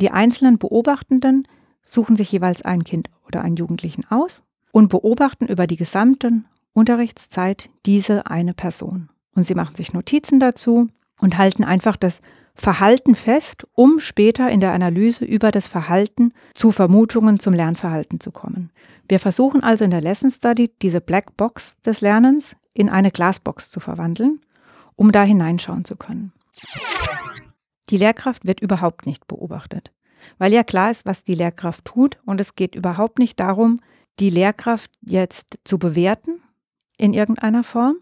Die einzelnen Beobachtenden suchen sich jeweils ein Kind oder einen Jugendlichen aus und beobachten über die gesamte Unterrichtszeit diese eine Person. Und sie machen sich Notizen dazu und halten einfach das Verhalten fest, um später in der Analyse über das Verhalten zu Vermutungen zum Lernverhalten zu kommen. Wir versuchen also in der Lesson Study diese Black Box des Lernens in eine Glasbox zu verwandeln, um da hineinschauen zu können. Die Lehrkraft wird überhaupt nicht beobachtet, weil ja klar ist, was die Lehrkraft tut und es geht überhaupt nicht darum, die Lehrkraft jetzt zu bewerten in irgendeiner Form,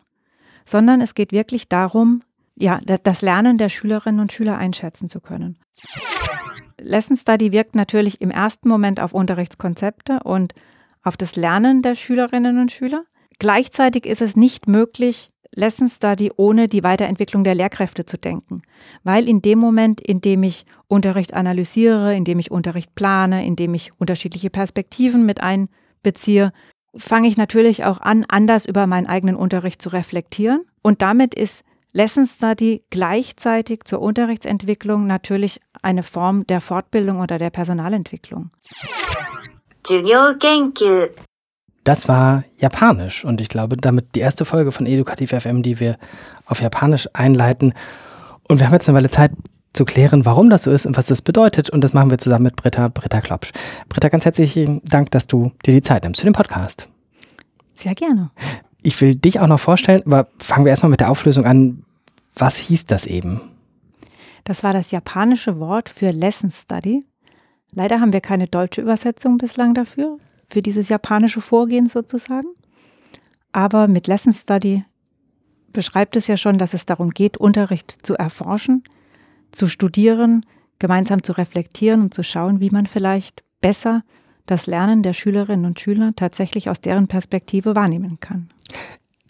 sondern es geht wirklich darum, ja, das Lernen der Schülerinnen und Schüler einschätzen zu können. Lesson Study wirkt natürlich im ersten Moment auf Unterrichtskonzepte und auf das Lernen der Schülerinnen und Schüler. Gleichzeitig ist es nicht möglich, Lesson Study ohne die Weiterentwicklung der Lehrkräfte zu denken, weil in dem Moment, in dem ich Unterricht analysiere, in dem ich Unterricht plane, in dem ich unterschiedliche Perspektiven mit einbeziehe, fange ich natürlich auch an, anders über meinen eigenen Unterricht zu reflektieren. Und damit ist Lesson Study gleichzeitig zur Unterrichtsentwicklung natürlich eine Form der Fortbildung oder der Personalentwicklung. Das war Japanisch und ich glaube, damit die erste Folge von Edukativ FM, die wir auf Japanisch einleiten. Und wir haben jetzt eine Weile Zeit zu klären, warum das so ist und was das bedeutet. Und das machen wir zusammen mit Britta, Britta Klopsch. Britta, ganz herzlichen Dank, dass du dir die Zeit nimmst für den Podcast. Sehr gerne. Ich will dich auch noch vorstellen, aber fangen wir erstmal mit der Auflösung an. Was hieß das eben? Das war das japanische Wort für Lesson Study. Leider haben wir keine deutsche Übersetzung bislang dafür, für dieses japanische Vorgehen sozusagen. Aber mit Lesson Study beschreibt es ja schon, dass es darum geht, Unterricht zu erforschen, zu studieren, gemeinsam zu reflektieren und zu schauen, wie man vielleicht besser das Lernen der Schülerinnen und Schüler tatsächlich aus deren Perspektive wahrnehmen kann.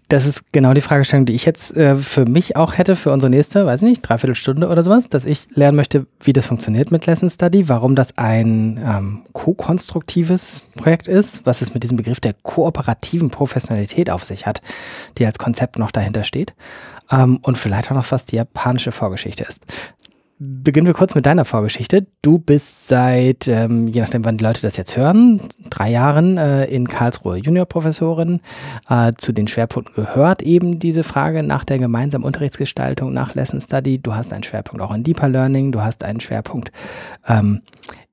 Das ist genau die Fragestellung, die ich jetzt äh, für mich auch hätte, für unsere nächste, weiß ich nicht, Dreiviertelstunde oder sowas, dass ich lernen möchte, wie das funktioniert mit Lesson Study, warum das ein ähm, ko-konstruktives Projekt ist, was es mit diesem Begriff der kooperativen Professionalität auf sich hat, die als Konzept noch dahinter steht. Ähm, und vielleicht auch noch, was die japanische Vorgeschichte ist. Beginnen wir kurz mit deiner Vorgeschichte. Du bist seit, ähm, je nachdem, wann die Leute das jetzt hören, drei Jahren äh, in Karlsruhe Juniorprofessorin. Äh, zu den Schwerpunkten gehört eben diese Frage nach der gemeinsamen Unterrichtsgestaltung, nach Lesson Study. Du hast einen Schwerpunkt auch in Deeper Learning. Du hast einen Schwerpunkt ähm,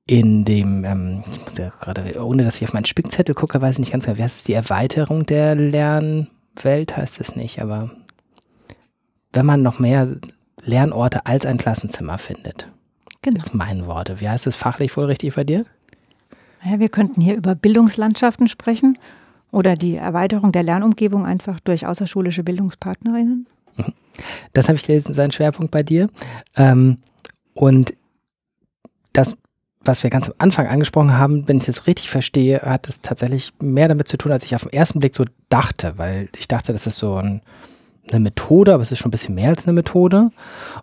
in dem, ähm, ich muss ja gerade, ohne dass ich auf meinen Spickzettel gucke, weiß ich nicht ganz genau, wie heißt es, die Erweiterung der Lernwelt heißt es nicht, aber wenn man noch mehr Lernorte als ein Klassenzimmer findet. Genau. Das sind meine Worte. Wie heißt es fachlich wohl richtig bei dir? Naja, wir könnten hier über Bildungslandschaften sprechen oder die Erweiterung der Lernumgebung einfach durch außerschulische Bildungspartnerinnen. Mhm. Das habe ich gelesen, sein Schwerpunkt bei dir. Ähm, und das, was wir ganz am Anfang angesprochen haben, wenn ich das richtig verstehe, hat es tatsächlich mehr damit zu tun, als ich auf den ersten Blick so dachte, weil ich dachte, das ist so ein eine Methode, aber es ist schon ein bisschen mehr als eine Methode.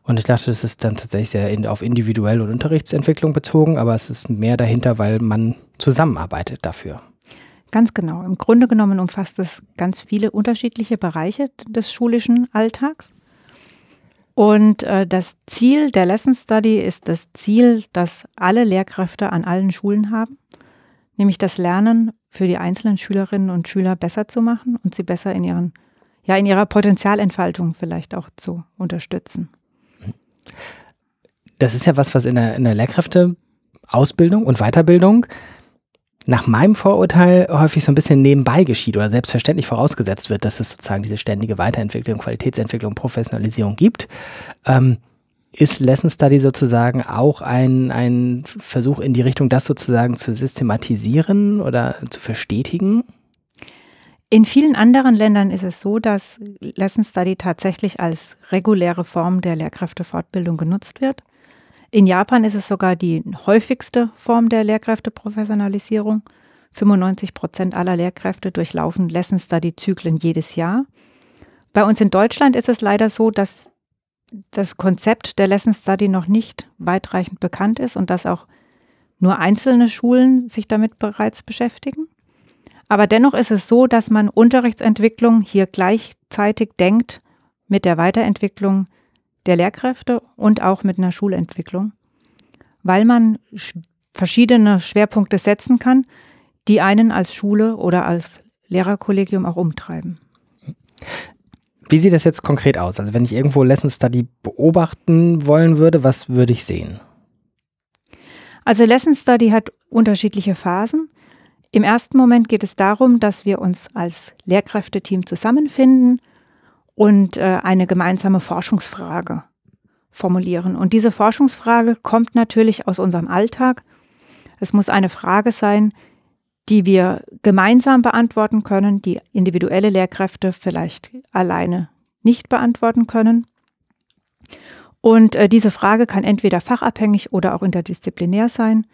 Und ich dachte, das ist dann tatsächlich sehr in, auf individuelle und Unterrichtsentwicklung bezogen, aber es ist mehr dahinter, weil man zusammenarbeitet dafür. Ganz genau. Im Grunde genommen umfasst es ganz viele unterschiedliche Bereiche des schulischen Alltags. Und äh, das Ziel der Lesson Study ist das Ziel, das alle Lehrkräfte an allen Schulen haben, nämlich das Lernen für die einzelnen Schülerinnen und Schüler besser zu machen und sie besser in ihren ja in ihrer Potenzialentfaltung vielleicht auch zu unterstützen. Das ist ja was, was in der, in der Lehrkräfteausbildung und Weiterbildung nach meinem Vorurteil häufig so ein bisschen nebenbei geschieht oder selbstverständlich vorausgesetzt wird, dass es sozusagen diese ständige Weiterentwicklung, Qualitätsentwicklung, Professionalisierung gibt. Ähm, ist Lesson Study sozusagen auch ein, ein Versuch in die Richtung, das sozusagen zu systematisieren oder zu verstetigen? In vielen anderen Ländern ist es so, dass Lesson Study tatsächlich als reguläre Form der Lehrkräftefortbildung genutzt wird. In Japan ist es sogar die häufigste Form der Lehrkräfteprofessionalisierung. 95 Prozent aller Lehrkräfte durchlaufen Lesson Study Zyklen jedes Jahr. Bei uns in Deutschland ist es leider so, dass das Konzept der Lesson Study noch nicht weitreichend bekannt ist und dass auch nur einzelne Schulen sich damit bereits beschäftigen. Aber dennoch ist es so, dass man Unterrichtsentwicklung hier gleichzeitig denkt mit der Weiterentwicklung der Lehrkräfte und auch mit einer Schulentwicklung. weil man verschiedene Schwerpunkte setzen kann, die einen als Schule oder als Lehrerkollegium auch umtreiben. Wie sieht das jetzt konkret aus? Also wenn ich irgendwo Lesson Study beobachten wollen würde, was würde ich sehen? Also Lesson Study hat unterschiedliche Phasen. Im ersten Moment geht es darum, dass wir uns als Lehrkräfteteam zusammenfinden und äh, eine gemeinsame Forschungsfrage formulieren. Und diese Forschungsfrage kommt natürlich aus unserem Alltag. Es muss eine Frage sein, die wir gemeinsam beantworten können, die individuelle Lehrkräfte vielleicht alleine nicht beantworten können. Und äh, diese Frage kann entweder fachabhängig oder auch interdisziplinär sein.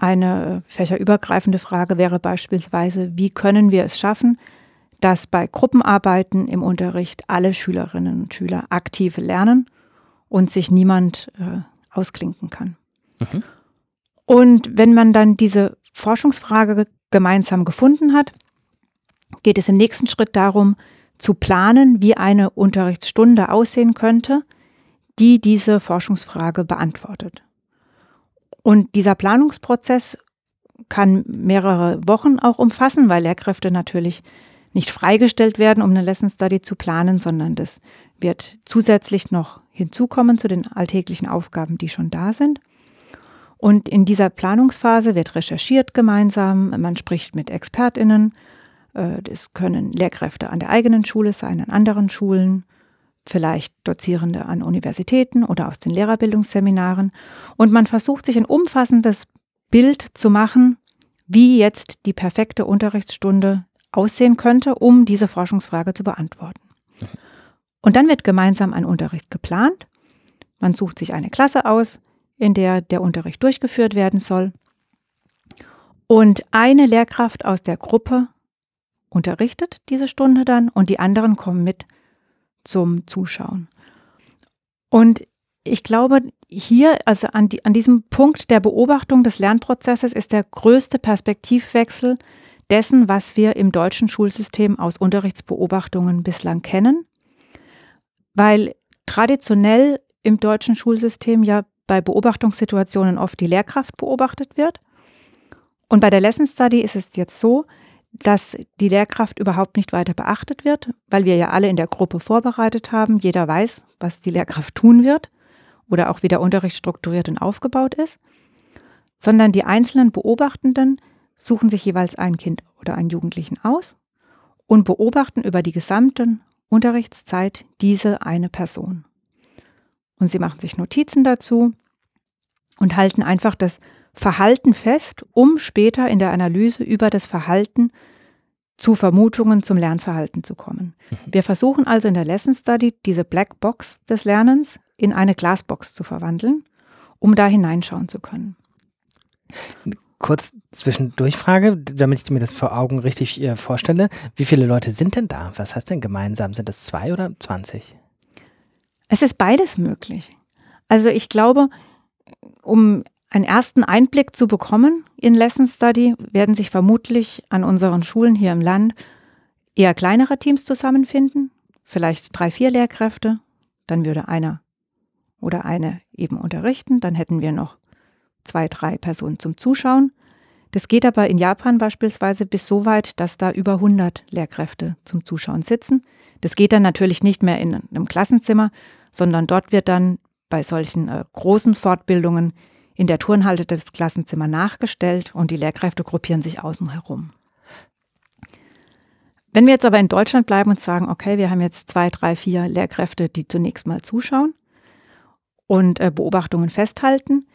Eine fächerübergreifende Frage wäre beispielsweise, wie können wir es schaffen, dass bei Gruppenarbeiten im Unterricht alle Schülerinnen und Schüler aktiv lernen und sich niemand äh, ausklinken kann. Mhm. Und wenn man dann diese Forschungsfrage gemeinsam gefunden hat, geht es im nächsten Schritt darum, zu planen, wie eine Unterrichtsstunde aussehen könnte, die diese Forschungsfrage beantwortet. Und dieser Planungsprozess kann mehrere Wochen auch umfassen, weil Lehrkräfte natürlich nicht freigestellt werden, um eine Lesson Study zu planen, sondern das wird zusätzlich noch hinzukommen zu den alltäglichen Aufgaben, die schon da sind. Und in dieser Planungsphase wird recherchiert gemeinsam, man spricht mit Expertinnen, äh, das können Lehrkräfte an der eigenen Schule sein, an anderen Schulen, vielleicht Dozierende an Universitäten oder aus den Lehrerbildungsseminaren. Und man versucht sich ein umfassendes Bild zu machen, wie jetzt die perfekte Unterrichtsstunde aussehen könnte, um diese Forschungsfrage zu beantworten. Und dann wird gemeinsam ein Unterricht geplant. Man sucht sich eine Klasse aus, in der der Unterricht durchgeführt werden soll. Und eine Lehrkraft aus der Gruppe unterrichtet diese Stunde dann und die anderen kommen mit zum Zuschauen. Und ich glaube, hier, also an, die, an diesem Punkt der Beobachtung des Lernprozesses ist der größte Perspektivwechsel dessen, was wir im deutschen Schulsystem aus Unterrichtsbeobachtungen bislang kennen, weil traditionell im deutschen Schulsystem ja bei Beobachtungssituationen oft die Lehrkraft beobachtet wird. Und bei der Lesson Study ist es jetzt so, dass die Lehrkraft überhaupt nicht weiter beachtet wird, weil wir ja alle in der Gruppe vorbereitet haben. Jeder weiß, was die Lehrkraft tun wird oder auch wie der Unterricht strukturiert und aufgebaut ist, sondern die einzelnen Beobachtenden suchen sich jeweils ein Kind oder einen Jugendlichen aus und beobachten über die gesamte Unterrichtszeit diese eine Person. Und sie machen sich Notizen dazu und halten einfach das Verhalten fest, um später in der Analyse über das Verhalten zu Vermutungen zum Lernverhalten zu kommen. Mhm. Wir versuchen also in der Lesson Study diese Black Box des Lernens in eine Glasbox zu verwandeln, um da hineinschauen zu können. Kurz Zwischendurchfrage, damit ich mir das vor Augen richtig äh, vorstelle. Wie viele Leute sind denn da? Was heißt denn gemeinsam? Sind es zwei oder zwanzig? Es ist beides möglich. Also ich glaube, um einen ersten Einblick zu bekommen in Lesson Study werden sich vermutlich an unseren Schulen hier im Land eher kleinere Teams zusammenfinden, vielleicht drei, vier Lehrkräfte, dann würde einer oder eine eben unterrichten, dann hätten wir noch zwei, drei Personen zum Zuschauen. Das geht aber in Japan beispielsweise bis so weit, dass da über 100 Lehrkräfte zum Zuschauen sitzen. Das geht dann natürlich nicht mehr in einem Klassenzimmer, sondern dort wird dann bei solchen äh, großen Fortbildungen in der Turnhalle das Klassenzimmer nachgestellt und die Lehrkräfte gruppieren sich außen herum. Wenn wir jetzt aber in Deutschland bleiben und sagen, okay, wir haben jetzt zwei, drei, vier Lehrkräfte, die zunächst mal zuschauen und äh, Beobachtungen festhalten,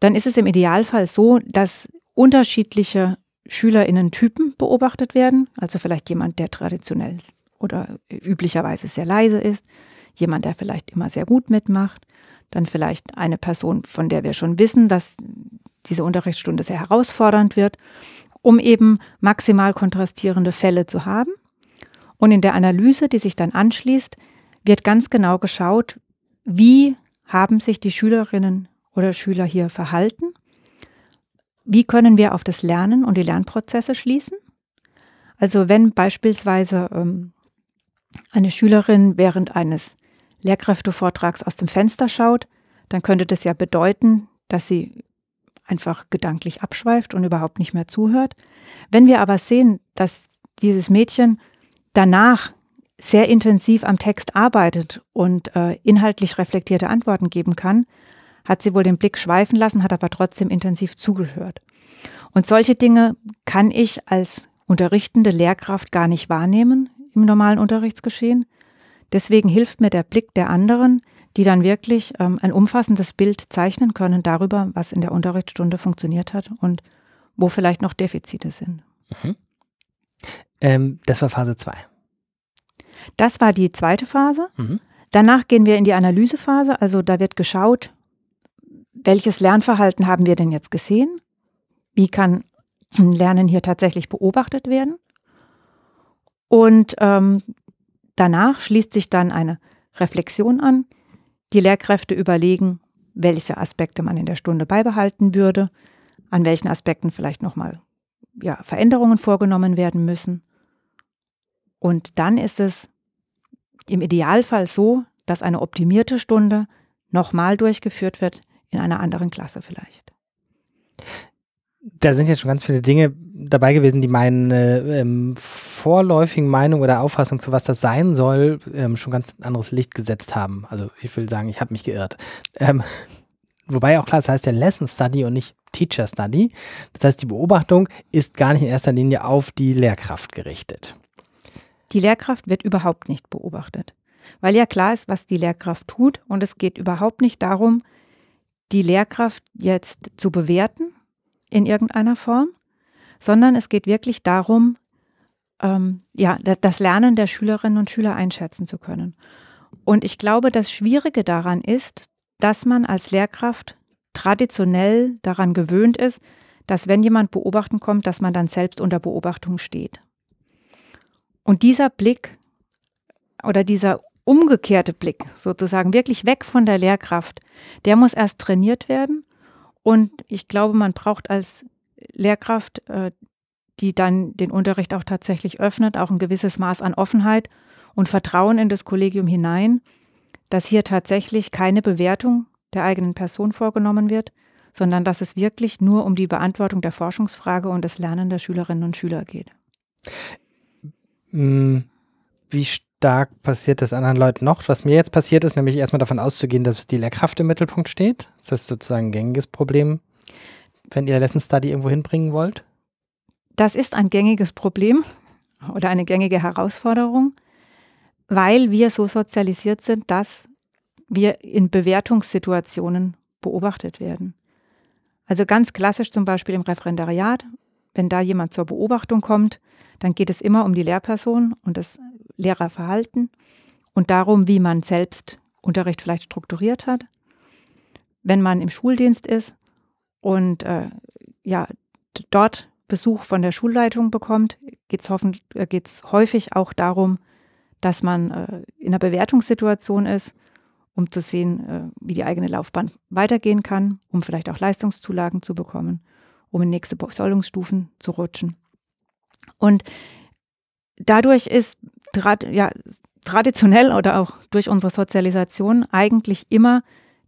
dann ist es im Idealfall so, dass unterschiedliche Schülerinnen-Typen beobachtet werden. Also vielleicht jemand, der traditionell oder üblicherweise sehr leise ist, jemand, der vielleicht immer sehr gut mitmacht, dann vielleicht eine Person, von der wir schon wissen, dass diese Unterrichtsstunde sehr herausfordernd wird, um eben maximal kontrastierende Fälle zu haben. Und in der Analyse, die sich dann anschließt, wird ganz genau geschaut, wie haben sich die Schülerinnen oder Schüler hier verhalten, wie können wir auf das Lernen und die Lernprozesse schließen. Also wenn beispielsweise ähm, eine Schülerin während eines Lehrkräftevortrags aus dem Fenster schaut, dann könnte das ja bedeuten, dass sie einfach gedanklich abschweift und überhaupt nicht mehr zuhört. Wenn wir aber sehen, dass dieses Mädchen danach sehr intensiv am Text arbeitet und äh, inhaltlich reflektierte Antworten geben kann, hat sie wohl den Blick schweifen lassen, hat aber trotzdem intensiv zugehört. Und solche Dinge kann ich als unterrichtende Lehrkraft gar nicht wahrnehmen im normalen Unterrichtsgeschehen. Deswegen hilft mir der Blick der anderen, die dann wirklich ähm, ein umfassendes Bild zeichnen können darüber, was in der Unterrichtsstunde funktioniert hat und wo vielleicht noch Defizite sind. Mhm. Ähm, das war Phase 2. Das war die zweite Phase. Mhm. Danach gehen wir in die Analysephase. Also da wird geschaut, welches Lernverhalten haben wir denn jetzt gesehen? Wie kann Lernen hier tatsächlich beobachtet werden? Und ähm, danach schließt sich dann eine Reflexion an. Die Lehrkräfte überlegen, welche Aspekte man in der Stunde beibehalten würde, an welchen Aspekten vielleicht nochmal ja, Veränderungen vorgenommen werden müssen. Und dann ist es im Idealfall so, dass eine optimierte Stunde nochmal durchgeführt wird, in einer anderen Klasse vielleicht. Da sind jetzt schon ganz viele Dinge dabei gewesen, die meine ähm, vorläufigen Meinung oder Auffassung zu was das sein soll, ähm, schon ganz anderes Licht gesetzt haben. Also ich will sagen, ich habe mich geirrt. Ähm, wobei auch klar, es das heißt ja Lesson Study und nicht Teacher Study. Das heißt, die Beobachtung ist gar nicht in erster Linie auf die Lehrkraft gerichtet. Die Lehrkraft wird überhaupt nicht beobachtet, weil ja klar ist, was die Lehrkraft tut und es geht überhaupt nicht darum, die Lehrkraft jetzt zu bewerten in irgendeiner Form, sondern es geht wirklich darum, ähm, ja, das Lernen der Schülerinnen und Schüler einschätzen zu können. Und ich glaube, das Schwierige daran ist, dass man als Lehrkraft traditionell daran gewöhnt ist, dass wenn jemand beobachten kommt, dass man dann selbst unter Beobachtung steht. Und dieser Blick oder dieser umgekehrte Blick sozusagen, wirklich weg von der Lehrkraft, der muss erst trainiert werden. Und ich glaube, man braucht als Lehrkraft, äh, die dann den Unterricht auch tatsächlich öffnet, auch ein gewisses Maß an Offenheit und Vertrauen in das Kollegium hinein, dass hier tatsächlich keine Bewertung der eigenen Person vorgenommen wird, sondern dass es wirklich nur um die Beantwortung der Forschungsfrage und das Lernen der Schülerinnen und Schüler geht. Hm, wie stark passiert das anderen Leuten noch? Was mir jetzt passiert ist, nämlich erstmal davon auszugehen, dass die Lehrkraft im Mittelpunkt steht. Das ist sozusagen ein gängiges Problem, wenn ihr Lesson Study irgendwo hinbringen wollt. Das ist ein gängiges Problem oder eine gängige Herausforderung, weil wir so sozialisiert sind, dass wir in Bewertungssituationen beobachtet werden. Also ganz klassisch zum Beispiel im Referendariat, wenn da jemand zur Beobachtung kommt, dann geht es immer um die Lehrperson und das Lehrerverhalten und darum, wie man selbst Unterricht vielleicht strukturiert hat. Wenn man im Schuldienst ist und äh, ja, dort Besuch von der Schulleitung bekommt, geht es äh, häufig auch darum, dass man äh, in einer Bewertungssituation ist, um zu sehen, äh, wie die eigene Laufbahn weitergehen kann, um vielleicht auch Leistungszulagen zu bekommen um in nächste Besoldungsstufen zu rutschen. Und dadurch ist ja, traditionell oder auch durch unsere Sozialisation eigentlich immer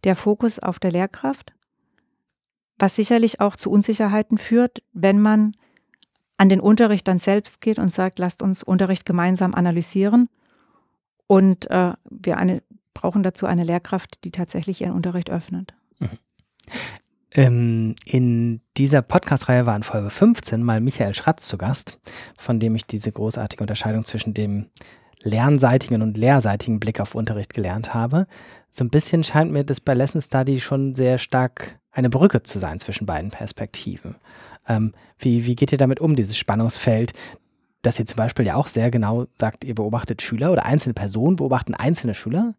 der Fokus auf der Lehrkraft, was sicherlich auch zu Unsicherheiten führt, wenn man an den Unterricht dann selbst geht und sagt, lasst uns Unterricht gemeinsam analysieren. Und äh, wir eine, brauchen dazu eine Lehrkraft, die tatsächlich ihren Unterricht öffnet. Ähm, in dieser Podcast-Reihe war in Folge 15 mal Michael Schratz zu Gast, von dem ich diese großartige Unterscheidung zwischen dem lernseitigen und lehrseitigen Blick auf Unterricht gelernt habe. So ein bisschen scheint mir das bei Lesson Study schon sehr stark eine Brücke zu sein zwischen beiden Perspektiven. Ähm, wie, wie geht ihr damit um, dieses Spannungsfeld, dass ihr zum Beispiel ja auch sehr genau sagt, ihr beobachtet Schüler oder einzelne Personen beobachten einzelne Schüler,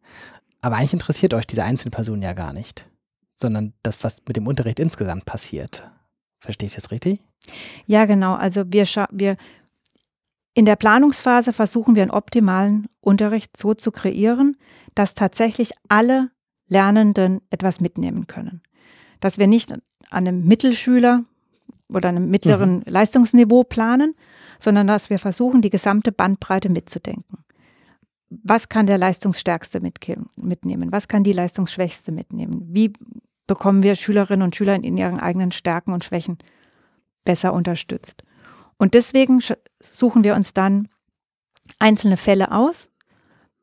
aber eigentlich interessiert euch diese einzelne Person ja gar nicht sondern das, was mit dem Unterricht insgesamt passiert. Verstehe ich das richtig? Ja, genau. Also wir, wir in der Planungsphase versuchen wir einen optimalen Unterricht so zu kreieren, dass tatsächlich alle Lernenden etwas mitnehmen können. Dass wir nicht an einem Mittelschüler oder einem mittleren mhm. Leistungsniveau planen, sondern dass wir versuchen, die gesamte Bandbreite mitzudenken was kann der Leistungsstärkste mitnehmen? Was kann die Leistungsschwächste mitnehmen? Wie bekommen wir Schülerinnen und Schüler in ihren eigenen Stärken und Schwächen besser unterstützt. Und deswegen suchen wir uns dann einzelne Fälle aus,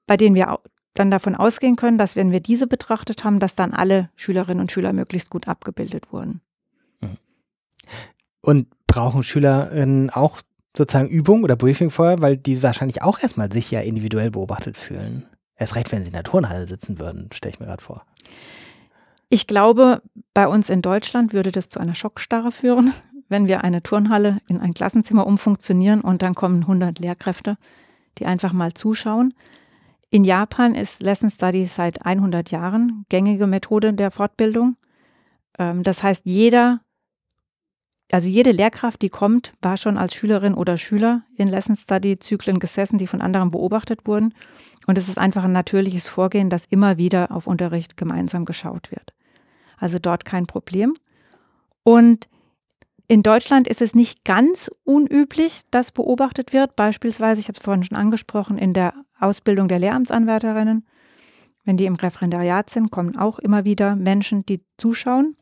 bei denen wir dann davon ausgehen können, dass wenn wir diese betrachtet haben, dass dann alle Schülerinnen und Schüler möglichst gut abgebildet wurden. Mhm. Und brauchen Schülerinnen auch sozusagen Übung oder Briefing vorher, weil die wahrscheinlich auch erstmal sich ja individuell beobachtet fühlen. Erst recht, wenn sie in der Turnhalle sitzen würden, stelle ich mir gerade vor. Ich glaube, bei uns in Deutschland würde das zu einer Schockstarre führen, wenn wir eine Turnhalle in ein Klassenzimmer umfunktionieren und dann kommen 100 Lehrkräfte, die einfach mal zuschauen. In Japan ist Lesson Study seit 100 Jahren gängige Methode der Fortbildung. Ähm, das heißt, jeder, also jede Lehrkraft, die kommt, war schon als Schülerin oder Schüler in Lesson Study Zyklen gesessen, die von anderen beobachtet wurden. Und es ist einfach ein natürliches Vorgehen, dass immer wieder auf Unterricht gemeinsam geschaut wird. Also dort kein Problem. Und in Deutschland ist es nicht ganz unüblich, dass beobachtet wird. Beispielsweise, ich habe es vorhin schon angesprochen, in der Ausbildung der Lehramtsanwärterinnen. Wenn die im Referendariat sind, kommen auch immer wieder Menschen, die zuschauen.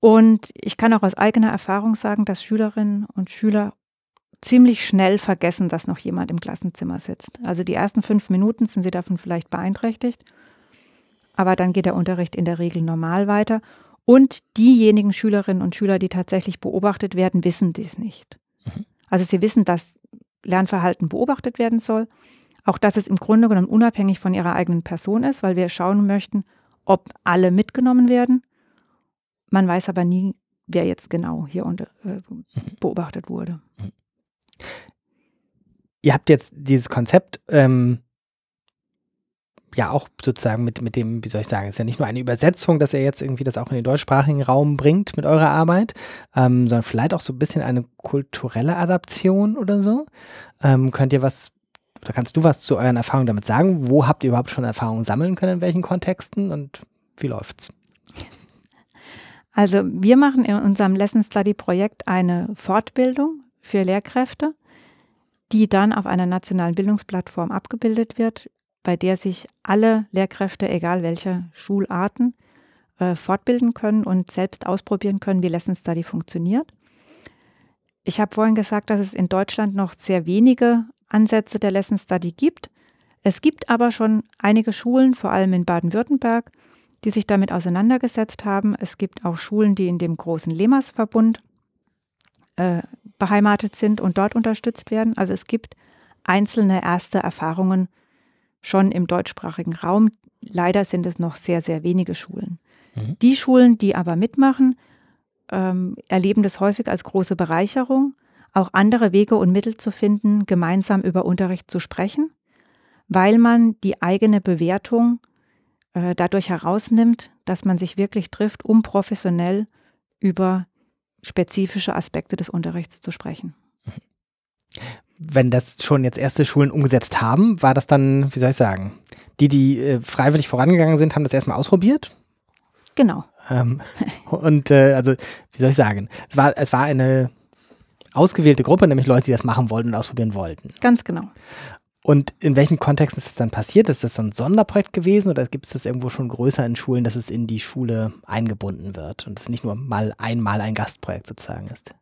Und ich kann auch aus eigener Erfahrung sagen, dass Schülerinnen und Schüler ziemlich schnell vergessen, dass noch jemand im Klassenzimmer sitzt. Also die ersten fünf Minuten sind sie davon vielleicht beeinträchtigt, aber dann geht der Unterricht in der Regel normal weiter und diejenigen Schülerinnen und Schüler, die tatsächlich beobachtet werden, wissen dies nicht. Mhm. Also sie wissen, dass Lernverhalten beobachtet werden soll. Auch dass es im Grunde genommen unabhängig von ihrer eigenen Person ist, weil wir schauen möchten, ob alle mitgenommen werden. Man weiß aber nie, wer jetzt genau hier unter, äh, mhm. beobachtet wurde. Mhm. Ihr habt jetzt dieses Konzept ähm, ja auch sozusagen mit, mit dem, wie soll ich sagen, ist ja nicht nur eine Übersetzung, dass ihr jetzt irgendwie das auch in den deutschsprachigen Raum bringt mit eurer Arbeit, ähm, sondern vielleicht auch so ein bisschen eine kulturelle Adaption oder so. Ähm, könnt ihr was, oder kannst du was zu euren Erfahrungen damit sagen? Wo habt ihr überhaupt schon Erfahrungen sammeln können, in welchen Kontexten und wie läuft's? Also wir machen in unserem Lesson Study Projekt eine Fortbildung für Lehrkräfte, die dann auf einer nationalen Bildungsplattform abgebildet wird bei der sich alle Lehrkräfte, egal welcher Schularten, äh, fortbilden können und selbst ausprobieren können, wie Lesson Study funktioniert. Ich habe vorhin gesagt, dass es in Deutschland noch sehr wenige Ansätze der Lesson Study gibt. Es gibt aber schon einige Schulen, vor allem in Baden-Württemberg, die sich damit auseinandergesetzt haben. Es gibt auch Schulen, die in dem großen Lemas-Verbund äh, beheimatet sind und dort unterstützt werden. Also es gibt einzelne erste Erfahrungen schon im deutschsprachigen Raum. Leider sind es noch sehr, sehr wenige Schulen. Mhm. Die Schulen, die aber mitmachen, ähm, erleben das häufig als große Bereicherung, auch andere Wege und Mittel zu finden, gemeinsam über Unterricht zu sprechen, weil man die eigene Bewertung äh, dadurch herausnimmt, dass man sich wirklich trifft, um professionell über spezifische Aspekte des Unterrichts zu sprechen. Wenn das schon jetzt erste Schulen umgesetzt haben, war das dann, wie soll ich sagen, die, die äh, freiwillig vorangegangen sind, haben das erstmal ausprobiert? Genau. Ähm, und äh, also, wie soll ich sagen, es war, es war eine ausgewählte Gruppe, nämlich Leute, die das machen wollten und ausprobieren wollten. Ganz genau. Und in welchen Kontexten ist das dann passiert? Ist das so ein Sonderprojekt gewesen oder gibt es das irgendwo schon größer in Schulen, dass es in die Schule eingebunden wird und es nicht nur mal einmal ein Gastprojekt sozusagen ist?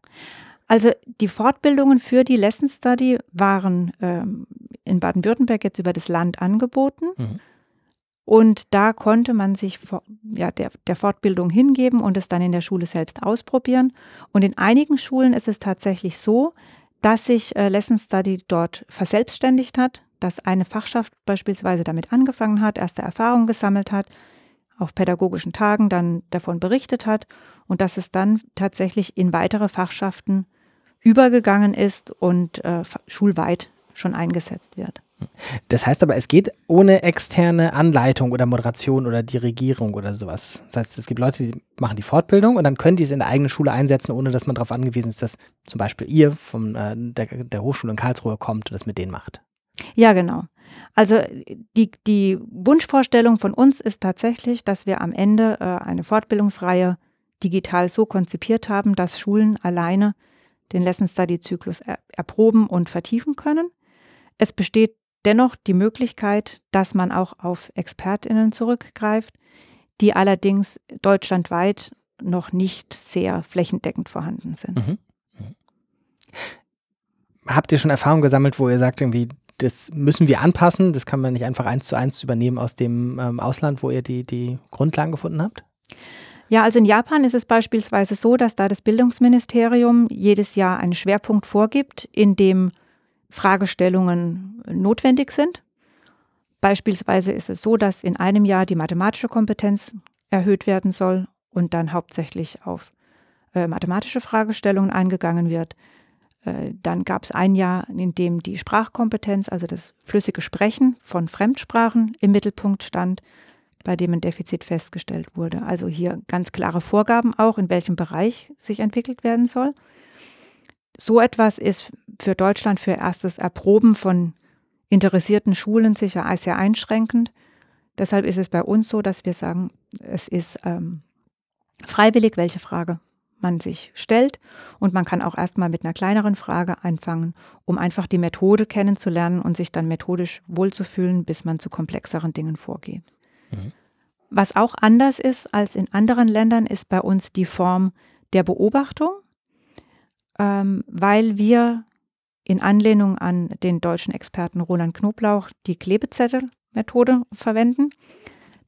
Also die Fortbildungen für die Lesson Study waren ähm, in Baden-Württemberg jetzt über das Land angeboten. Mhm. Und da konnte man sich ja, der, der Fortbildung hingeben und es dann in der Schule selbst ausprobieren. Und in einigen Schulen ist es tatsächlich so, dass sich äh, Lesson Study dort verselbstständigt hat, dass eine Fachschaft beispielsweise damit angefangen hat, erste Erfahrungen gesammelt hat, auf pädagogischen Tagen dann davon berichtet hat und dass es dann tatsächlich in weitere Fachschaften übergegangen ist und äh, schulweit schon eingesetzt wird. Das heißt aber, es geht ohne externe Anleitung oder Moderation oder Dirigierung oder sowas. Das heißt, es gibt Leute, die machen die Fortbildung und dann können die es in der eigenen Schule einsetzen, ohne dass man darauf angewiesen ist, dass zum Beispiel ihr von äh, der, der Hochschule in Karlsruhe kommt und das mit denen macht. Ja, genau. Also die, die Wunschvorstellung von uns ist tatsächlich, dass wir am Ende äh, eine Fortbildungsreihe digital so konzipiert haben, dass Schulen alleine den Lesson Study Zyklus er erproben und vertiefen können. Es besteht dennoch die Möglichkeit, dass man auch auf Expertinnen zurückgreift, die allerdings deutschlandweit noch nicht sehr flächendeckend vorhanden sind. Mhm. Mhm. Habt ihr schon Erfahrungen gesammelt, wo ihr sagt, irgendwie, das müssen wir anpassen, das kann man nicht einfach eins zu eins übernehmen aus dem ähm, Ausland, wo ihr die, die Grundlagen gefunden habt? Ja, also in Japan ist es beispielsweise so, dass da das Bildungsministerium jedes Jahr einen Schwerpunkt vorgibt, in dem Fragestellungen notwendig sind. Beispielsweise ist es so, dass in einem Jahr die mathematische Kompetenz erhöht werden soll und dann hauptsächlich auf äh, mathematische Fragestellungen eingegangen wird. Äh, dann gab es ein Jahr, in dem die Sprachkompetenz, also das flüssige Sprechen von Fremdsprachen im Mittelpunkt stand, bei dem ein Defizit festgestellt wurde. Also hier ganz klare Vorgaben auch, in welchem Bereich sich entwickelt werden soll. So etwas ist für Deutschland für erstes Erproben von interessierten Schulen sicher sehr einschränkend. Deshalb ist es bei uns so, dass wir sagen, es ist ähm, freiwillig, welche Frage man sich stellt. Und man kann auch erstmal mit einer kleineren Frage einfangen, um einfach die Methode kennenzulernen und sich dann methodisch wohlzufühlen, bis man zu komplexeren Dingen vorgeht. Was auch anders ist als in anderen Ländern, ist bei uns die Form der Beobachtung, ähm, weil wir in Anlehnung an den deutschen Experten Roland Knoblauch die Klebezettelmethode verwenden.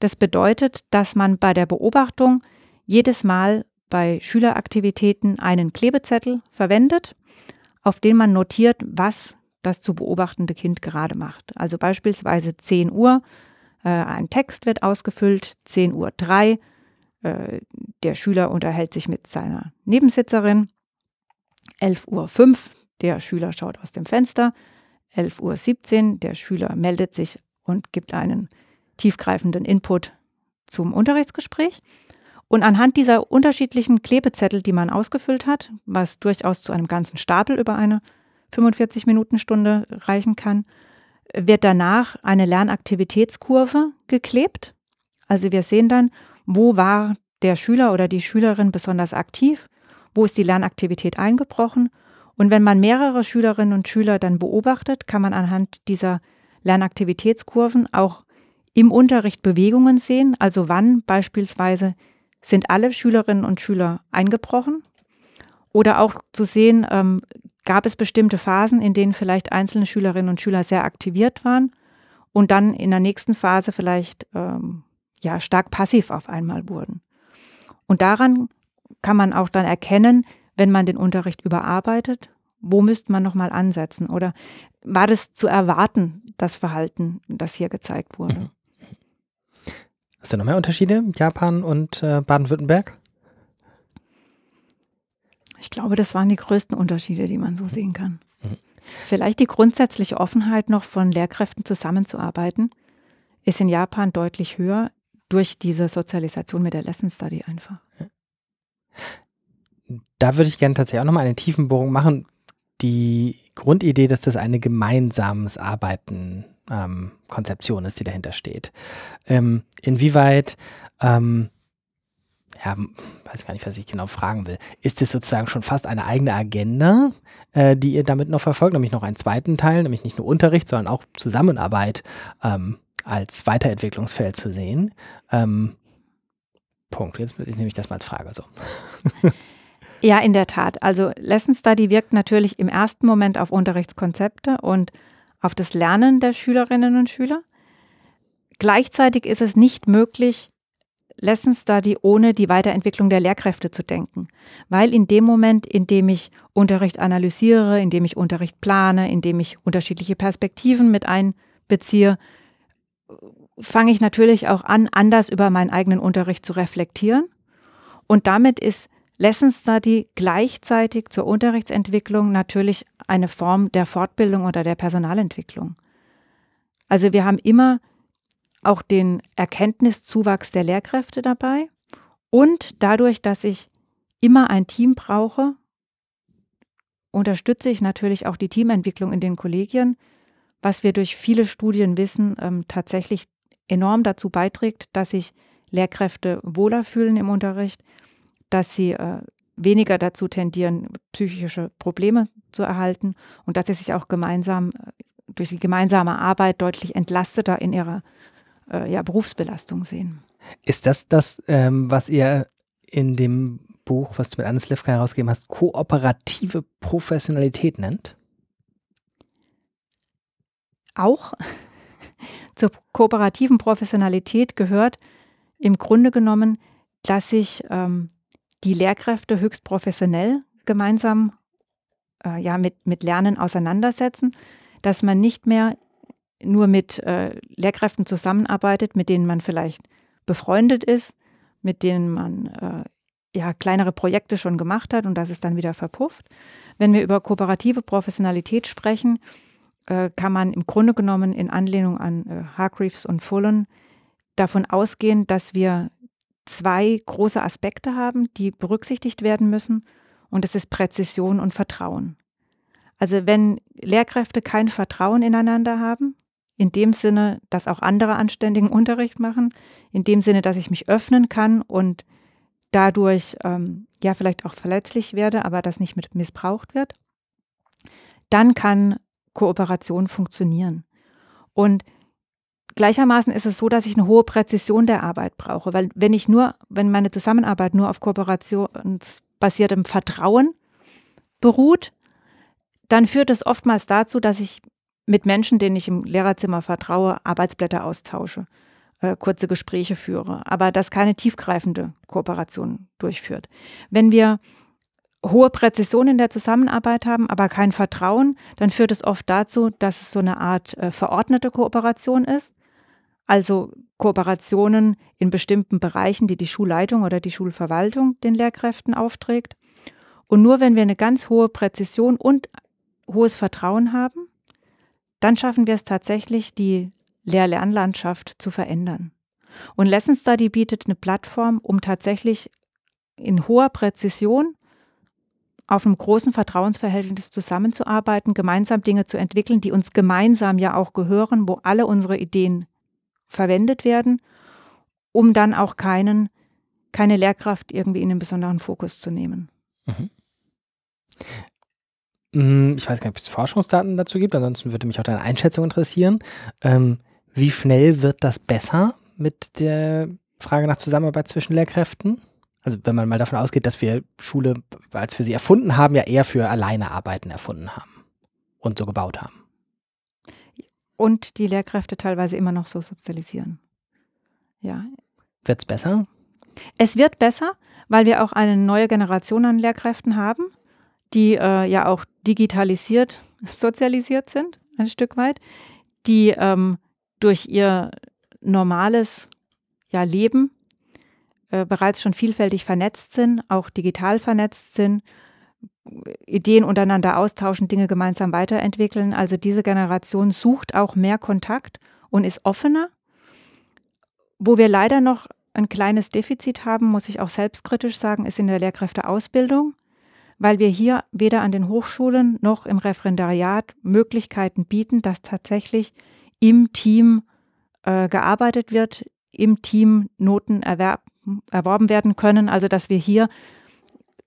Das bedeutet, dass man bei der Beobachtung jedes Mal bei Schüleraktivitäten einen Klebezettel verwendet, auf den man notiert, was das zu beobachtende Kind gerade macht. Also beispielsweise 10 Uhr, ein Text wird ausgefüllt, 10 Uhr 3, äh, der Schüler unterhält sich mit seiner Nebensitzerin, 11 Uhr 5, der Schüler schaut aus dem Fenster, 11 Uhr 17, der Schüler meldet sich und gibt einen tiefgreifenden Input zum Unterrichtsgespräch. Und anhand dieser unterschiedlichen Klebezettel, die man ausgefüllt hat, was durchaus zu einem ganzen Stapel über eine 45-Minuten-Stunde reichen kann, wird danach eine Lernaktivitätskurve geklebt. Also wir sehen dann, wo war der Schüler oder die Schülerin besonders aktiv, wo ist die Lernaktivität eingebrochen. Und wenn man mehrere Schülerinnen und Schüler dann beobachtet, kann man anhand dieser Lernaktivitätskurven auch im Unterricht Bewegungen sehen, also wann beispielsweise sind alle Schülerinnen und Schüler eingebrochen? Oder auch zu sehen, ähm, gab es bestimmte Phasen, in denen vielleicht einzelne Schülerinnen und Schüler sehr aktiviert waren und dann in der nächsten Phase vielleicht ähm, ja, stark passiv auf einmal wurden. Und daran kann man auch dann erkennen, wenn man den Unterricht überarbeitet, wo müsste man nochmal ansetzen? Oder war das zu erwarten, das Verhalten, das hier gezeigt wurde? Mhm. Hast du noch mehr Unterschiede, Japan und äh, Baden-Württemberg? Ich glaube, das waren die größten Unterschiede, die man so sehen kann. Mhm. Vielleicht die grundsätzliche Offenheit noch von Lehrkräften zusammenzuarbeiten, ist in Japan deutlich höher durch diese Sozialisation mit der Lesson Study einfach. Da würde ich gerne tatsächlich auch nochmal eine Tiefenbohrung machen. Die Grundidee, dass das ein gemeinsames Arbeiten ähm, Konzeption ist, die dahinter steht. Ähm, inwieweit, ähm, ja, weiß gar nicht, was ich genau fragen will. Ist es sozusagen schon fast eine eigene Agenda, äh, die ihr damit noch verfolgt, nämlich noch einen zweiten Teil, nämlich nicht nur Unterricht, sondern auch Zusammenarbeit ähm, als Weiterentwicklungsfeld zu sehen? Ähm, Punkt. Jetzt nehme ich das mal als Frage so. Ja, in der Tat. Also Lesson Study wirkt natürlich im ersten Moment auf Unterrichtskonzepte und auf das Lernen der Schülerinnen und Schüler. Gleichzeitig ist es nicht möglich, Lesson Study ohne die Weiterentwicklung der Lehrkräfte zu denken, weil in dem Moment, in dem ich Unterricht analysiere, in dem ich Unterricht plane, in dem ich unterschiedliche Perspektiven mit einbeziehe, fange ich natürlich auch an, anders über meinen eigenen Unterricht zu reflektieren. Und damit ist Lesson Study gleichzeitig zur Unterrichtsentwicklung natürlich eine Form der Fortbildung oder der Personalentwicklung. Also wir haben immer auch den Erkenntniszuwachs der Lehrkräfte dabei und dadurch, dass ich immer ein Team brauche, unterstütze ich natürlich auch die Teamentwicklung in den Kollegien, was wir durch viele Studien wissen, ähm, tatsächlich enorm dazu beiträgt, dass sich Lehrkräfte wohler fühlen im Unterricht dass sie äh, weniger dazu tendieren, psychische Probleme zu erhalten und dass sie sich auch gemeinsam äh, durch die gemeinsame Arbeit deutlich entlasteter in ihrer äh, ja, Berufsbelastung sehen. Ist das das, ähm, was ihr in dem Buch, was du mit Anne Slivka herausgegeben hast, kooperative Professionalität nennt? Auch zur kooperativen Professionalität gehört im Grunde genommen, dass sich ähm, die Lehrkräfte höchst professionell gemeinsam äh, ja, mit, mit Lernen auseinandersetzen, dass man nicht mehr nur mit äh, Lehrkräften zusammenarbeitet, mit denen man vielleicht befreundet ist, mit denen man äh, ja kleinere Projekte schon gemacht hat und das ist dann wieder verpufft. Wenn wir über kooperative Professionalität sprechen, äh, kann man im Grunde genommen in Anlehnung an äh, Hargreaves und Fullen davon ausgehen, dass wir zwei große Aspekte haben, die berücksichtigt werden müssen und das ist Präzision und Vertrauen. Also wenn Lehrkräfte kein Vertrauen ineinander haben, in dem Sinne, dass auch andere anständigen Unterricht machen, in dem Sinne, dass ich mich öffnen kann und dadurch ähm, ja vielleicht auch verletzlich werde, aber das nicht mit missbraucht wird, dann kann Kooperation funktionieren. Und gleichermaßen ist es so, dass ich eine hohe Präzision der Arbeit brauche, weil wenn ich nur, wenn meine Zusammenarbeit nur auf kooperationsbasiertem Vertrauen beruht, dann führt es oftmals dazu, dass ich mit Menschen, denen ich im Lehrerzimmer vertraue, Arbeitsblätter austausche, äh, kurze Gespräche führe, aber das keine tiefgreifende Kooperation durchführt. Wenn wir hohe Präzision in der Zusammenarbeit haben, aber kein Vertrauen, dann führt es oft dazu, dass es so eine Art äh, verordnete Kooperation ist. Also Kooperationen in bestimmten Bereichen, die die Schulleitung oder die Schulverwaltung den Lehrkräften aufträgt. Und nur wenn wir eine ganz hohe Präzision und hohes Vertrauen haben, dann schaffen wir es tatsächlich, die Lehr-Lernlandschaft zu verändern. Und Lesson Study bietet eine Plattform, um tatsächlich in hoher Präzision auf einem großen Vertrauensverhältnis zusammenzuarbeiten, gemeinsam Dinge zu entwickeln, die uns gemeinsam ja auch gehören, wo alle unsere Ideen verwendet werden, um dann auch keinen, keine Lehrkraft irgendwie in den besonderen Fokus zu nehmen. Mhm. Mm, ich weiß gar nicht, ob es Forschungsdaten dazu gibt, ansonsten würde mich auch deine Einschätzung interessieren. Ähm, wie schnell wird das besser mit der Frage nach Zusammenarbeit zwischen Lehrkräften? Also wenn man mal davon ausgeht, dass wir Schule, als wir sie erfunden haben, ja eher für alleine Arbeiten erfunden haben und so gebaut haben. Und die Lehrkräfte teilweise immer noch so sozialisieren. Ja. Wird es besser? Es wird besser, weil wir auch eine neue Generation an Lehrkräften haben, die äh, ja auch digitalisiert sozialisiert sind, ein Stück weit, die ähm, durch ihr normales ja, Leben äh, bereits schon vielfältig vernetzt sind, auch digital vernetzt sind, Ideen untereinander austauschen, Dinge gemeinsam weiterentwickeln. Also diese Generation sucht auch mehr Kontakt und ist offener. Wo wir leider noch ein kleines Defizit haben, muss ich auch selbstkritisch sagen, ist in der Lehrkräfteausbildung, weil wir hier weder an den Hochschulen noch im Referendariat Möglichkeiten bieten, dass tatsächlich im Team äh, gearbeitet wird, im Team Noten erwerb, erworben werden können. Also dass wir hier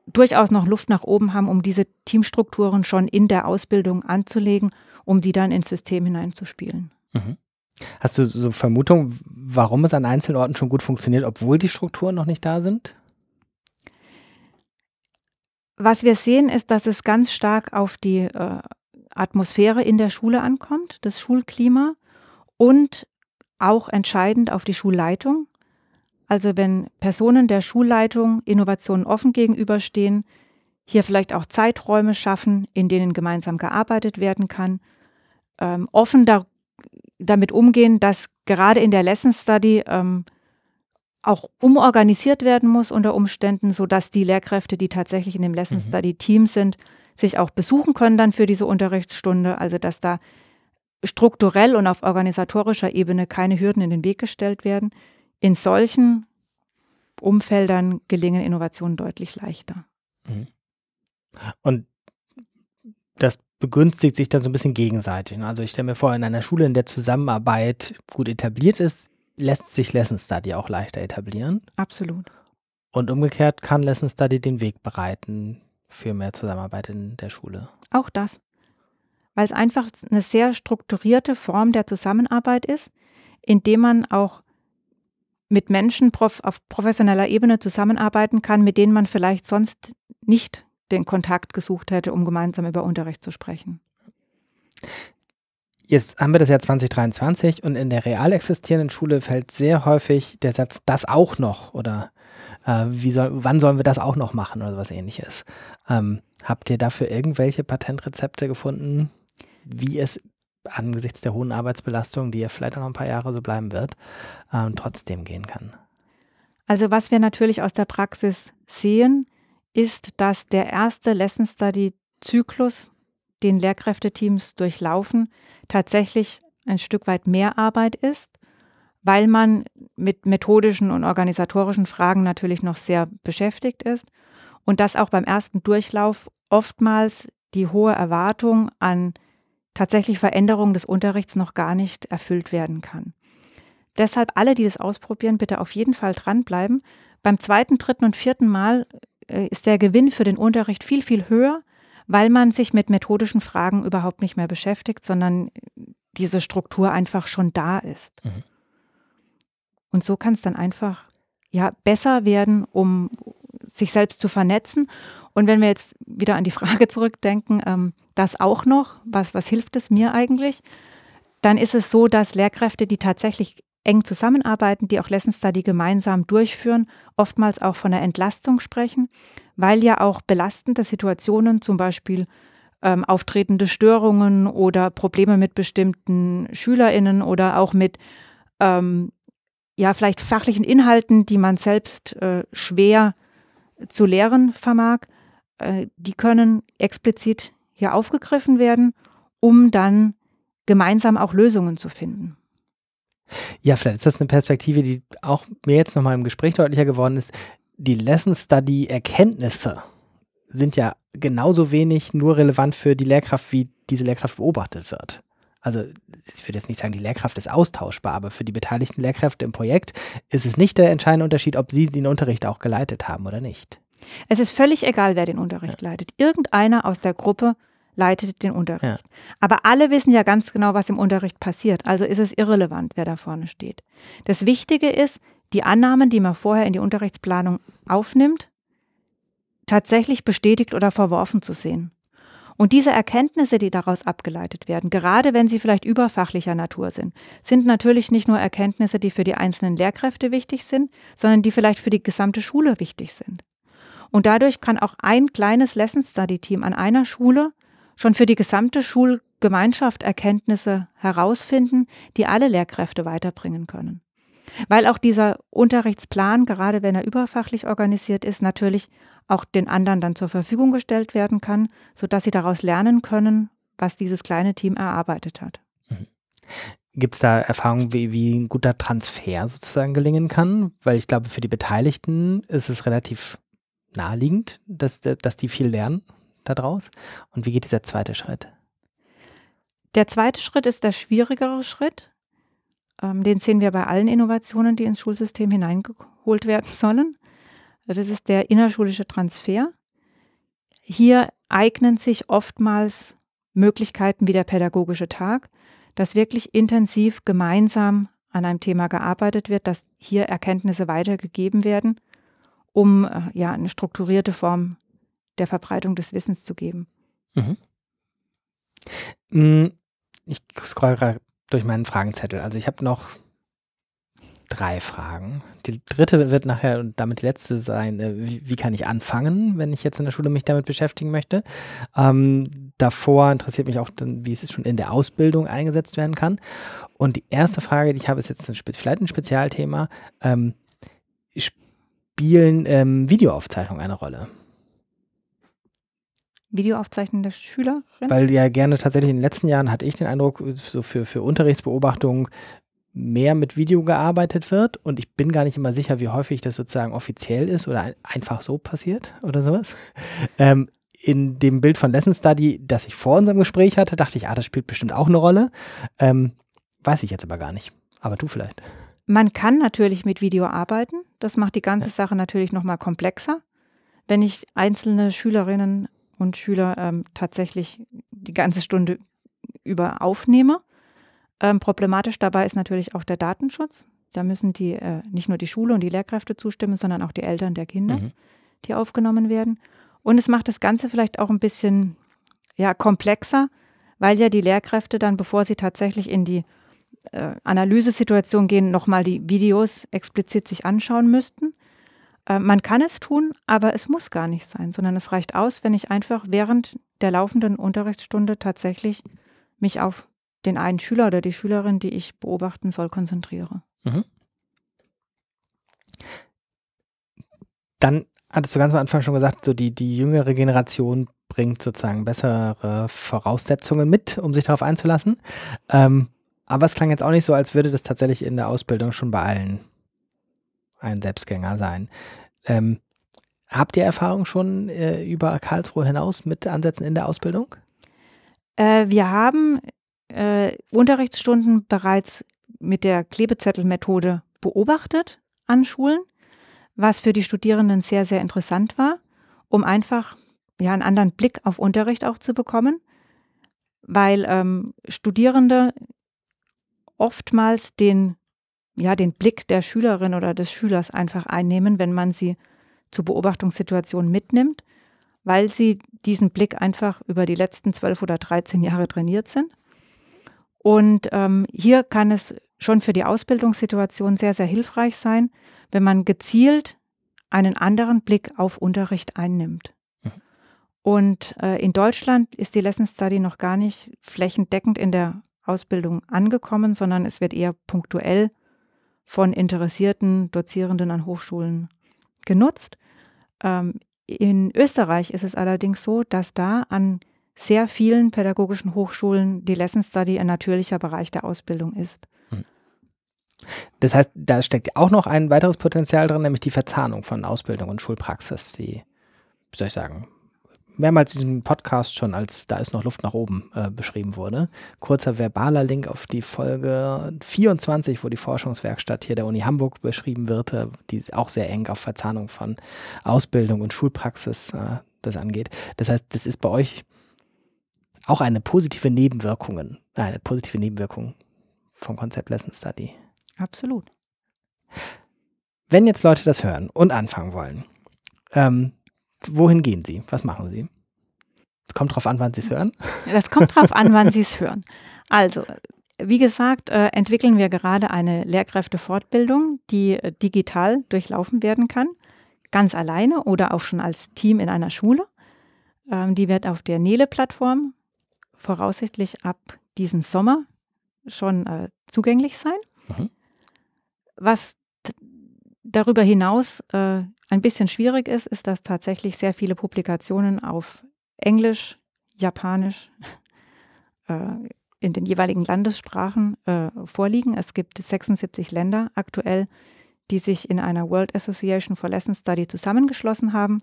durchaus noch Luft nach oben haben, um diese Teamstrukturen schon in der Ausbildung anzulegen, um die dann ins System hineinzuspielen. Mhm. Hast du so Vermutung, warum es an einzelnen Orten schon gut funktioniert, obwohl die Strukturen noch nicht da sind? Was wir sehen, ist, dass es ganz stark auf die äh, Atmosphäre in der Schule ankommt, das Schulklima und auch entscheidend auf die Schulleitung. Also wenn Personen der Schulleitung Innovationen offen gegenüberstehen, hier vielleicht auch Zeiträume schaffen, in denen gemeinsam gearbeitet werden kann, ähm, offen da, damit umgehen, dass gerade in der Lesson Study ähm, auch umorganisiert werden muss unter Umständen, sodass die Lehrkräfte, die tatsächlich in dem Lesson mhm. Study Team sind, sich auch besuchen können dann für diese Unterrichtsstunde. Also dass da strukturell und auf organisatorischer Ebene keine Hürden in den Weg gestellt werden. In solchen Umfeldern gelingen Innovationen deutlich leichter. Mhm. Und das begünstigt sich dann so ein bisschen gegenseitig. Ne? Also ich stelle mir vor, in einer Schule, in der Zusammenarbeit gut etabliert ist, lässt sich Lesson Study auch leichter etablieren. Absolut. Und umgekehrt kann Lesson Study den Weg bereiten für mehr Zusammenarbeit in der Schule. Auch das weil es einfach eine sehr strukturierte Form der Zusammenarbeit ist, indem man auch mit Menschen prof auf professioneller Ebene zusammenarbeiten kann, mit denen man vielleicht sonst nicht den Kontakt gesucht hätte, um gemeinsam über Unterricht zu sprechen. Jetzt haben wir das Jahr 2023 und in der real existierenden Schule fällt sehr häufig der Satz, das auch noch oder äh, wie soll, wann sollen wir das auch noch machen oder was ähnliches. Ähm, habt ihr dafür irgendwelche Patentrezepte gefunden, wie es angesichts der hohen Arbeitsbelastung, die ja vielleicht auch noch ein paar Jahre so bleiben wird, ähm, trotzdem gehen kann? Also was wir natürlich aus der Praxis sehen, ist, dass der erste Lesson Study Zyklus, den Lehrkräfteteams durchlaufen, tatsächlich ein Stück weit mehr Arbeit ist, weil man mit methodischen und organisatorischen Fragen natürlich noch sehr beschäftigt ist und dass auch beim ersten Durchlauf oftmals die hohe Erwartung an tatsächlich Veränderungen des Unterrichts noch gar nicht erfüllt werden kann. Deshalb alle, die das ausprobieren, bitte auf jeden Fall dranbleiben. Beim zweiten, dritten und vierten Mal äh, ist der Gewinn für den Unterricht viel, viel höher, weil man sich mit methodischen Fragen überhaupt nicht mehr beschäftigt, sondern diese Struktur einfach schon da ist. Mhm. Und so kann es dann einfach ja besser werden, um sich selbst zu vernetzen. Und wenn wir jetzt wieder an die Frage zurückdenken, ähm, das auch noch, was, was hilft es mir eigentlich? Dann ist es so, dass Lehrkräfte, die tatsächlich eng zusammenarbeiten, die auch Lesson Study gemeinsam durchführen, oftmals auch von der Entlastung sprechen, weil ja auch belastende Situationen, zum Beispiel ähm, auftretende Störungen oder Probleme mit bestimmten SchülerInnen oder auch mit ähm, ja, vielleicht fachlichen Inhalten, die man selbst äh, schwer zu lehren vermag, äh, die können explizit hier aufgegriffen werden, um dann gemeinsam auch Lösungen zu finden. Ja, vielleicht ist das eine Perspektive, die auch mir jetzt nochmal im Gespräch deutlicher geworden ist die Lesson Study Erkenntnisse sind ja genauso wenig nur relevant für die Lehrkraft, wie diese Lehrkraft beobachtet wird. Also ich würde jetzt nicht sagen, die Lehrkraft ist austauschbar, aber für die beteiligten Lehrkräfte im Projekt ist es nicht der entscheidende Unterschied, ob sie den Unterricht auch geleitet haben oder nicht. Es ist völlig egal, wer den Unterricht ja. leitet. Irgendeiner aus der Gruppe leitet den Unterricht. Ja. Aber alle wissen ja ganz genau, was im Unterricht passiert. Also ist es irrelevant, wer da vorne steht. Das Wichtige ist, die Annahmen, die man vorher in die Unterrichtsplanung aufnimmt, tatsächlich bestätigt oder verworfen zu sehen. Und diese Erkenntnisse, die daraus abgeleitet werden, gerade wenn sie vielleicht überfachlicher Natur sind, sind natürlich nicht nur Erkenntnisse, die für die einzelnen Lehrkräfte wichtig sind, sondern die vielleicht für die gesamte Schule wichtig sind. Und dadurch kann auch ein kleines Lesson Study Team an einer Schule schon für die gesamte Schulgemeinschaft Erkenntnisse herausfinden, die alle Lehrkräfte weiterbringen können. Weil auch dieser Unterrichtsplan, gerade wenn er überfachlich organisiert ist, natürlich auch den anderen dann zur Verfügung gestellt werden kann, sodass sie daraus lernen können, was dieses kleine Team erarbeitet hat. Mhm. Gibt es da Erfahrungen, wie, wie ein guter Transfer sozusagen gelingen kann? Weil ich glaube, für die Beteiligten ist es relativ naheliegend, dass, dass die viel lernen daraus. Und wie geht dieser zweite Schritt? Der zweite Schritt ist der schwierigere Schritt. Ähm, den sehen wir bei allen Innovationen, die ins Schulsystem hineingeholt werden sollen. Das ist der innerschulische Transfer. Hier eignen sich oftmals Möglichkeiten wie der pädagogische Tag, dass wirklich intensiv gemeinsam an einem Thema gearbeitet wird, dass hier Erkenntnisse weitergegeben werden, um äh, ja eine strukturierte Form der Verbreitung des Wissens zu geben. Mhm. Mm, ich scroll gerade durch meinen Fragenzettel. Also ich habe noch drei Fragen. Die dritte wird nachher und damit die letzte sein, äh, wie, wie, kann ich anfangen, wenn ich jetzt in der Schule mich damit beschäftigen möchte. Ähm, davor interessiert mich auch, dann, wie es schon in der Ausbildung eingesetzt werden kann. Und die erste Frage, die ich habe, ist jetzt ein, vielleicht ein Spezialthema. Ähm, spielen ähm, Videoaufzeichnungen eine Rolle? Videoaufzeichnungen der Schülerin? Weil ja gerne tatsächlich in den letzten Jahren hatte ich den Eindruck, so für, für Unterrichtsbeobachtungen mehr mit Video gearbeitet wird und ich bin gar nicht immer sicher, wie häufig das sozusagen offiziell ist oder ein, einfach so passiert oder sowas. Ähm, in dem Bild von Lesson Study, das ich vor unserem Gespräch hatte, dachte ich, ah, das spielt bestimmt auch eine Rolle. Ähm, weiß ich jetzt aber gar nicht. Aber du vielleicht. Man kann natürlich mit Video arbeiten. Das macht die ganze ja. Sache natürlich nochmal komplexer. Wenn ich einzelne Schülerinnen und Schüler ähm, tatsächlich die ganze Stunde über aufnehme. Ähm, problematisch dabei ist natürlich auch der Datenschutz. Da müssen die äh, nicht nur die Schule und die Lehrkräfte zustimmen, sondern auch die Eltern der Kinder, Mhm. die aufgenommen werden. Und es macht das Ganze vielleicht auch ein bisschen ja, komplexer, weil ja die Lehrkräfte dann, bevor sie tatsächlich in die äh, Analysesituation gehen, nochmal die Videos explizit sich anschauen müssten. Äh, man kann es tun, aber es muss gar nicht sein, sondern es reicht aus, wenn ich einfach während der laufenden Unterrichtsstunde tatsächlich mich auf den einen Schüler oder die Schülerin, die ich beobachten soll, konzentriere. Dann hattest du ganz am Anfang schon gesagt, so die, die jüngere Generation bringt sozusagen bessere Voraussetzungen mit, um sich darauf einzulassen. Ähm, aber es klang jetzt auch nicht so, als würde das tatsächlich in der Ausbildung schon bei allen ein Selbstgänger sein. Ähm, habt ihr Erfahrung schon äh, über Karlsruhe hinaus mit Ansätzen in der Ausbildung? Äh, wir haben äh, Unterrichtsstunden bereits mit der Klebezettelmethode beobachtet an Schulen, was für die Studierenden sehr, sehr interessant war, um einfach ja, einen anderen Blick auf Unterricht auch zu bekommen, weil ähm, Studierende oftmals den, ja, den Blick der Schülerin oder des Schülers einfach einnehmen, wenn man sie zu Beobachtungssituationen mitnimmt, weil sie diesen Blick einfach über die letzten zwölf oder 13 Jahre trainiert sind. Und ähm, hier kann es schon für die Ausbildungssituation sehr, sehr hilfreich sein, wenn man gezielt einen anderen Blick auf Unterricht einnimmt. Mhm. Und äh, in Deutschland ist die Lesson Study noch gar nicht flächendeckend in der Ausbildung angekommen, sondern es wird eher punktuell von interessierten Dozierenden an Hochschulen genutzt. Ähm, in Österreich ist es allerdings so, dass da an sehr vielen pädagogischen Hochschulen die Lesson Study ein natürlicher Bereich der Ausbildung ist. Das heißt, da steckt auch noch ein weiteres Potenzial drin, nämlich die Verzahnung von Ausbildung und Schulpraxis, die, wie soll ich sagen, mehrmals in diesem Podcast schon als Da ist noch Luft nach oben äh, beschrieben wurde. Kurzer verbaler Link auf die Folge 24, wo die Forschungswerkstatt hier der Uni Hamburg beschrieben wird, äh, die auch sehr eng auf Verzahnung von Ausbildung und Schulpraxis äh, das angeht. Das heißt, das ist bei euch auch eine positive Nebenwirkung, eine positive Nebenwirkung vom Konzept Lesson Study. Absolut. Wenn jetzt Leute das hören und anfangen wollen, ähm, wohin gehen sie? Was machen sie? Es kommt drauf an, wann sie es hören. Das kommt drauf an, wann sie es hören. Also, wie gesagt, äh, entwickeln wir gerade eine Lehrkräftefortbildung, die äh, digital durchlaufen werden kann, ganz alleine oder auch schon als Team in einer Schule. Ähm, die wird auf der Nele-Plattform voraussichtlich ab diesen Sommer schon äh, zugänglich sein. Mhm. Was darüber hinaus äh, ein bisschen schwierig ist, ist, dass tatsächlich sehr viele Publikationen auf Englisch, Japanisch äh, in den jeweiligen Landessprachen äh, vorliegen. Es gibt 76 Länder aktuell, die sich in einer World Association for Lesson Study zusammengeschlossen haben,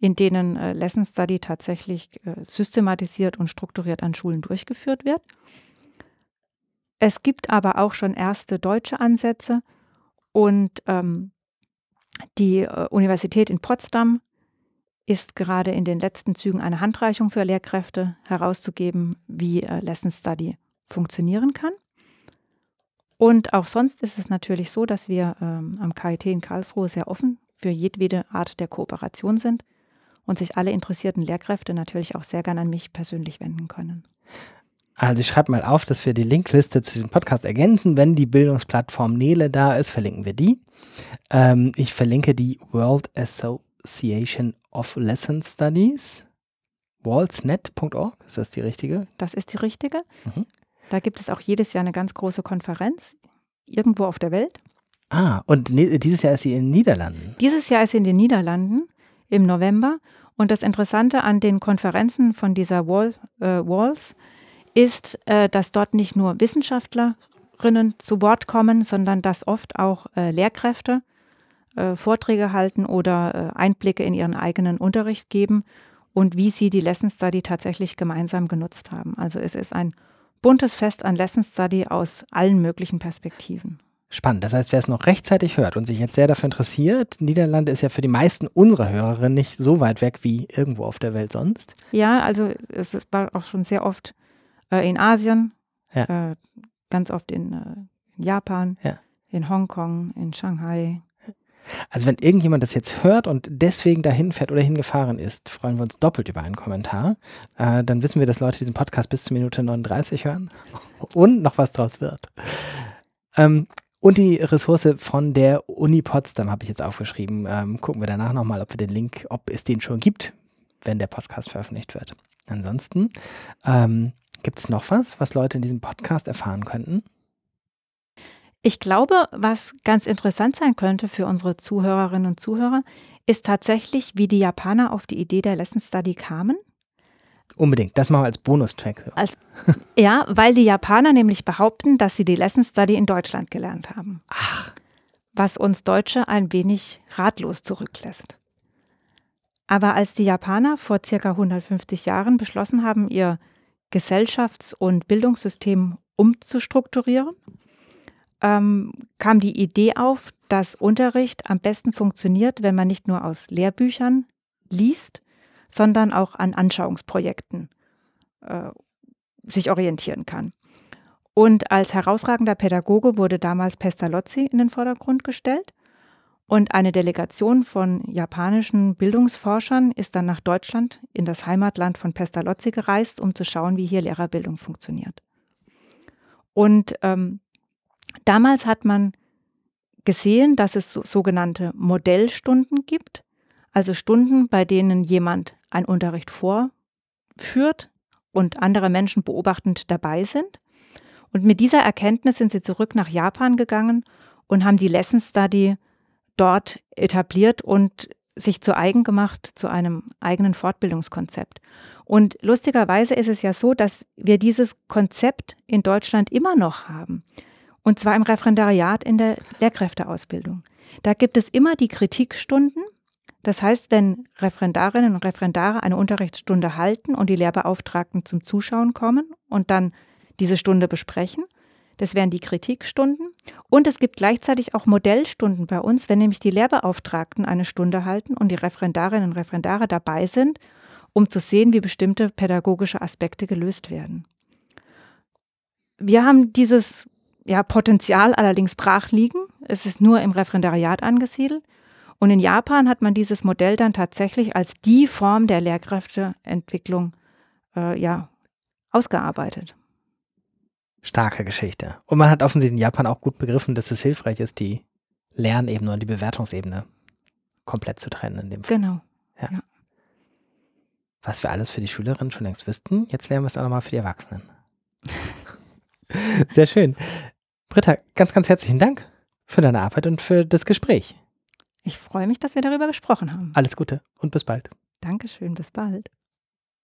in denen äh, Lesson Study tatsächlich äh, systematisiert und strukturiert an Schulen durchgeführt wird. Es gibt aber auch schon erste deutsche Ansätze und ähm, die äh, Universität in Potsdam ist gerade in den letzten Zügen eine Handreichung für Lehrkräfte herauszugeben, wie äh, Lesson Study funktionieren kann. Und auch sonst ist es natürlich so, dass wir ähm, am KIT in Karlsruhe sehr offen für jedwede Art der Kooperation sind und sich alle interessierten Lehrkräfte natürlich auch sehr gern an mich persönlich wenden können. Also ich schreibe mal auf, dass wir die Linkliste zu diesem Podcast ergänzen. Wenn die Bildungsplattform Nele da ist, verlinken wir die. Ähm, ich verlinke die World Association of Lesson Studies. Walsnet.org, ist das die richtige? Das ist die richtige. Mhm. Da gibt es auch jedes Jahr eine ganz große Konferenz, irgendwo auf der Welt. Ah, und ne, dieses Jahr ist sie in den Niederlanden. Dieses Jahr ist sie in den Niederlanden im November. Und das Interessante an den Konferenzen von dieser Wall, äh, Walls ist, äh, dass dort nicht nur Wissenschaftlerinnen zu Wort kommen, sondern dass oft auch äh, Lehrkräfte äh, Vorträge halten oder Einblicke in ihren eigenen Unterricht geben und wie sie die Lesson Study tatsächlich gemeinsam genutzt haben. Also es ist ein buntes Fest an Lesson Study aus allen möglichen Perspektiven. Spannend. Das heißt, wer es noch rechtzeitig hört und sich jetzt sehr dafür interessiert, Niederlande ist ja für die meisten unserer Hörerinnen nicht so weit weg wie irgendwo auf der Welt sonst. Ja, also es war auch schon sehr oft äh, in Asien, Ja. äh, ganz oft in, äh, in Japan, Ja. in Hongkong, in Shanghai. Also wenn irgendjemand das jetzt hört und deswegen dahin fährt oder hingefahren ist, freuen wir uns doppelt über einen Kommentar. Äh, dann wissen wir, dass Leute diesen Podcast bis zur Minute 39 hören und noch was draus wird. Ähm, und die Ressource von der Uni Potsdam habe ich jetzt aufgeschrieben. Ähm, gucken wir danach nochmal, ob wir den Link, ob es den schon gibt, wenn der Podcast veröffentlicht wird. Ansonsten ähm, gibt es noch was, was Leute in diesem Podcast erfahren könnten? Ich glaube, was ganz interessant sein könnte für unsere Zuhörerinnen und Zuhörer, ist tatsächlich, wie die Japaner auf die Idee der Lesson Study kamen. Unbedingt, das machen wir als Bonustrack. Als, ja, weil die Japaner nämlich behaupten, dass sie die Lesson Study in Deutschland gelernt haben. Ach. Was uns Deutsche ein wenig ratlos zurücklässt. Aber als die Japaner vor circa 150 Jahren beschlossen haben, ihr Gesellschafts- und Bildungssystem umzustrukturieren, ähm, kam die Idee auf, dass Unterricht am besten funktioniert, wenn man nicht nur aus Lehrbüchern liest, sondern auch an Anschauungsprojekten äh, sich orientieren kann. Und als herausragender Pädagoge wurde damals Pestalozzi in den Vordergrund gestellt. Und eine Delegation von japanischen Bildungsforschern ist dann nach Deutschland in das Heimatland von Pestalozzi gereist, um zu schauen, wie hier Lehrerbildung funktioniert. Und ähm, Damals hat man gesehen, dass es so, sogenannte Modellstunden gibt, also Stunden, bei denen jemand einen Unterricht vorführt und andere Menschen beobachtend dabei sind. Und mit dieser Erkenntnis sind sie zurück nach Japan gegangen und haben die Lesson Study dort etabliert und sich zu eigen gemacht, zu einem eigenen Fortbildungskonzept. Und lustigerweise ist es ja so, dass wir dieses Konzept in Deutschland immer noch haben. Und zwar im Referendariat in der Lehrkräfteausbildung. Da gibt es immer die Kritikstunden. Das heißt, wenn Referendarinnen und Referendare eine Unterrichtsstunde halten und die Lehrbeauftragten zum Zuschauen kommen und dann diese Stunde besprechen, das wären die Kritikstunden. Und es gibt gleichzeitig auch Modellstunden bei uns, wenn nämlich die Lehrbeauftragten eine Stunde halten und die Referendarinnen und Referendare dabei sind, um zu sehen, wie bestimmte pädagogische Aspekte gelöst werden. Wir haben dieses ja, Potenzial allerdings brach liegen. Es ist nur im Referendariat angesiedelt. Und in Japan hat man dieses Modell dann tatsächlich als die Form der Lehrkräfteentwicklung äh, ja, ausgearbeitet. Starke Geschichte. Und man hat offensichtlich in Japan auch gut begriffen, dass es hilfreich ist, die Lernebene und die Bewertungsebene komplett zu trennen in dem Fall. Genau. Ja. ja. Was wir alles für die Schülerinnen schon längst wüssten, jetzt lernen wir es auch nochmal für die Erwachsenen. Sehr schön. Britta, ganz, ganz herzlichen Dank für deine Arbeit und für das Gespräch. Ich freue mich, dass wir darüber gesprochen haben. Alles Gute und bis bald. Dankeschön, bis bald.